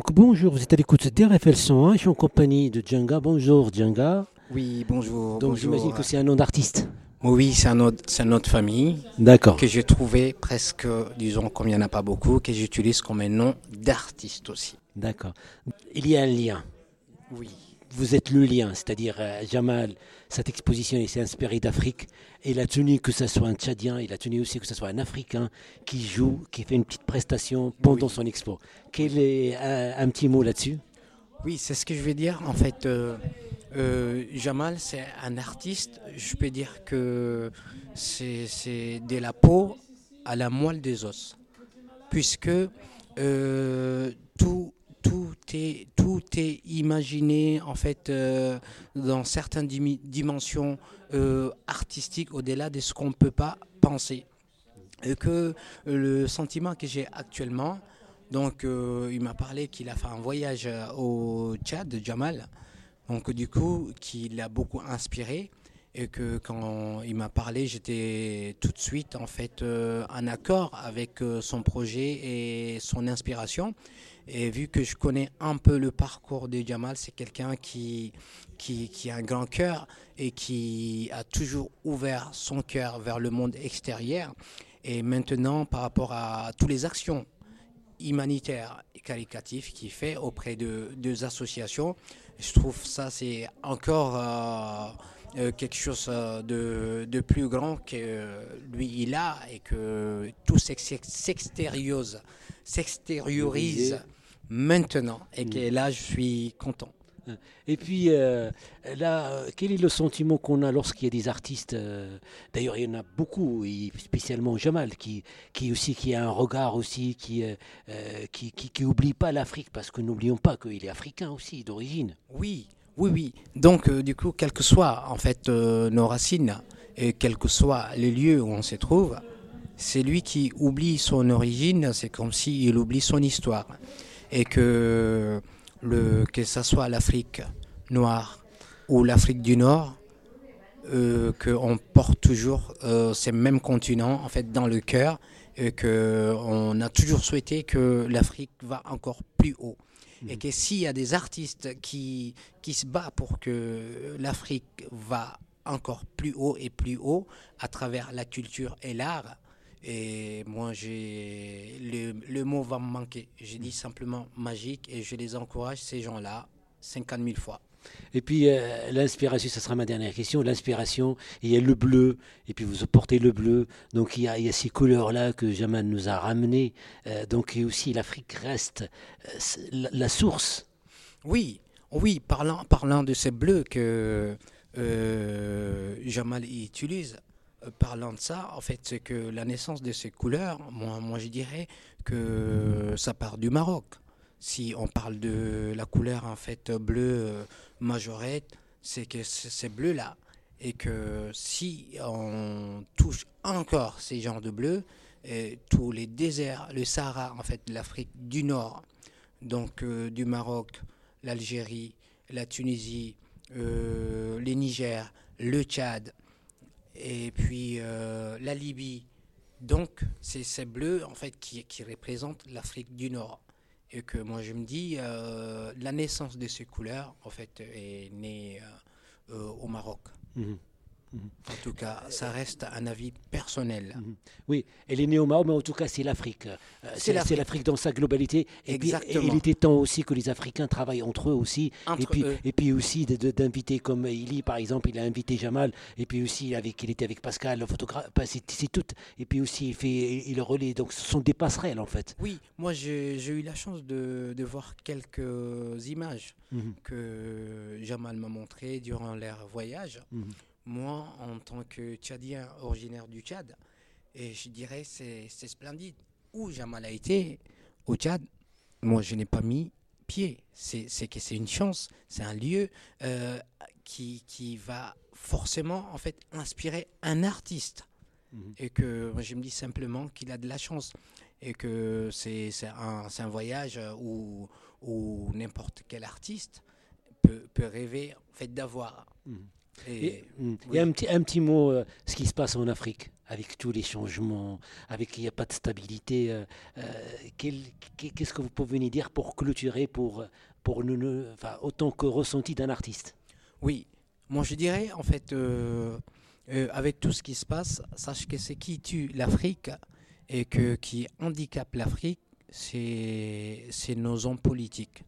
Donc bonjour, vous êtes à l'écoute d'RFL 101, je suis en compagnie de Djanga. Bonjour Djanga. Oui, bonjour. Donc j'imagine que c'est un nom d'artiste. Oui, c'est un autre, c'est notre famille D'accord. que j'ai trouvé presque, disons, comme il n'y en a pas beaucoup, que j'utilise comme un nom d'artiste aussi. D'accord. Il y a un lien. Oui. Vous êtes le lien, c'est-à-dire euh, Jamal, cette exposition il s'est inspiré d'Afrique. Et il a tenu que ce soit un Tchadien, il a tenu aussi que ce soit un Africain qui joue, qui fait une petite prestation pendant son expo. Quel est un, un petit mot là-dessus? Oui, c'est ce que je vais dire. En fait, euh, euh, Jamal, c'est un artiste. Je peux dire que c'est, c'est de la peau à la moelle des os. Puisque imaginé, en fait, euh, dans certaines dimensions euh, artistiques au-delà de ce qu'on ne peut pas penser. Et que le sentiment que j'ai actuellement, donc, euh, il m'a parlé qu'il a fait un voyage euh, au Tchad, Jamal. Donc, du coup, qui l'a beaucoup inspiré. Et que quand il m'a parlé, j'étais tout de suite, en fait, euh, en accord avec euh, son projet et son inspiration. Et vu que je connais un peu le parcours de Jamal, c'est quelqu'un qui, qui, a un grand cœur et qui a toujours ouvert son cœur vers le monde extérieur. Et maintenant, par rapport à toutes les actions humanitaire et qualitatif qu'il fait auprès de deux associations. Je trouve ça c'est encore euh, euh, quelque chose euh, de, de plus grand que euh, lui il a et que tout s'ex- s'extériorise, s'extériorise maintenant et que là je suis content. Et puis euh, là, quel est le sentiment qu'on a lorsqu'il y a des artistes euh, D'ailleurs, il y en a beaucoup, et spécialement Jamal, qui, qui aussi qui a un regard aussi, qui euh, qui, qui, qui oublie pas l'Afrique, parce que n'oublions pas qu'il est africain aussi d'origine. Oui, oui, oui. Donc, euh, du coup, quelles que soient en fait euh, nos racines et quels que soient les lieux où on se trouve, c'est lui qui oublie son origine, c'est comme s'il oublie son histoire. Et que, le, que ce soit l'Afrique noire ou l'Afrique du Nord, euh, qu'on porte toujours ces mêmes continents en fait dans le cœur et qu'on a toujours souhaité que l'Afrique va encore plus haut et que s'il y a des artistes qui, se battent pour que l'Afrique va encore plus haut et plus haut à travers la culture et l'art, et moi, j'ai le, le mot va me manquer. J'ai dit simplement magique et je les encourage, ces gens-là, 50 000 fois. Et puis euh, l'inspiration, ça sera ma dernière question. L'inspiration, il y a le bleu, et puis vous portez le bleu. Donc il y a, ces couleurs-là que Jamal nous a ramenées. Euh, donc aussi l'Afrique reste euh, la, la source. Oui, oui, parlant, parlant de ces bleus que Jamal utilise, parlant de ça, en fait, c'est que la naissance de ces couleurs, moi, moi je dirais que ça part du Maroc. Si on parle de la couleur en fait bleu euh, majorette, c'est que c'est ces bleus-là. Et que si on touche encore ces genres de bleus, et tous les déserts, le Sahara en fait, l'Afrique du Nord, donc euh, du Maroc, l'Algérie, la Tunisie, euh, les Niger, le Tchad, et puis euh, la Libye. Donc, c'est ces bleus en fait qui, qui représentent l'Afrique du Nord. Et que moi je me dis, euh, la naissance de ces couleurs en fait est née euh, euh, au Maroc. Mhm. En tout cas, ça reste un avis personnel. Mhm. Oui, elle est née au Maroc, mais en tout cas, c'est l'Afrique. Euh, C'est l'Afrique. dans sa globalité. Et puis, il était temps aussi que les Africains travaillent entre eux aussi. Entre et, puis, eux. et puis aussi d'inviter, comme Ili, par exemple, il a invité Jamal. Et puis aussi, avec, il était avec Pascal, le photographe. C'est tout. Et puis aussi, il, fait, il relaie. Donc, ce sont des passerelles, en fait. Oui, moi j'ai eu la chance de, de voir quelques images Mhm. que Jamal m'a montrées durant leur voyage. Mhm. Moi, en tant que Tchadien originaire du Tchad, et je dirais c'est c'est splendide. Où Jamal a été, au Tchad, moi je n'ai pas mis pied. C'est que c'est une chance, c'est un lieu euh, qui, qui va forcément en fait inspirer un artiste. Mhm. Et que moi, je me dis simplement qu'il a de la chance et que c'est un, un, voyage où, où n'importe quel artiste peut, peut, rêver en fait, d'avoir. Mhm. Et, y a un petit, un petit mot, euh, ce qui se passe en Afrique, avec tous les changements, avec il n'y a pas de stabilité. Euh, euh, qu'est-ce que vous pouvez nous dire pour clôturer, pour, pour nous, enfin, autant que ressenti d'un artiste? Oui, moi je dirais en fait, avec tout ce qui se passe, sache que ce qui tue l'Afrique et que, qui handicape l'Afrique, c'est nos hommes politiques.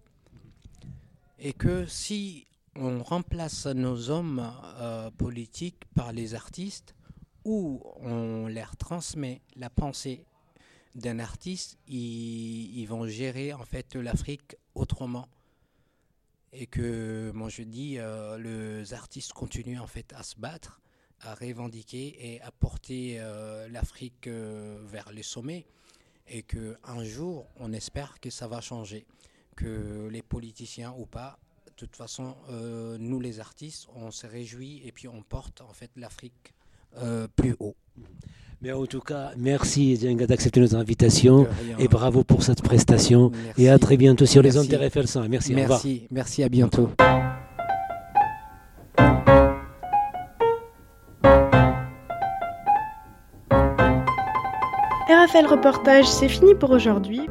Et que si on remplace nos hommes euh, politiques par les artistes ou on leur transmet la pensée d'un artiste, ils, vont gérer en fait l'Afrique autrement. Et que, moi je dis, euh, les artistes continuent en fait à se battre, à revendiquer et à porter euh, l'Afrique vers les sommets. Et qu'un jour, on espère que ça va changer, que les politiciens ou pas de toute façon, euh, nous les artistes, on se réjouit et puis on porte en fait l'Afrique euh, plus haut. Mais en tout cas, merci Djenga d'accepter nos invitations et bravo pour cette prestation. Et à très bientôt sur les ondes RFL 100. Merci, merci, merci, à bientôt. RFL Reportage, c'est fini pour aujourd'hui.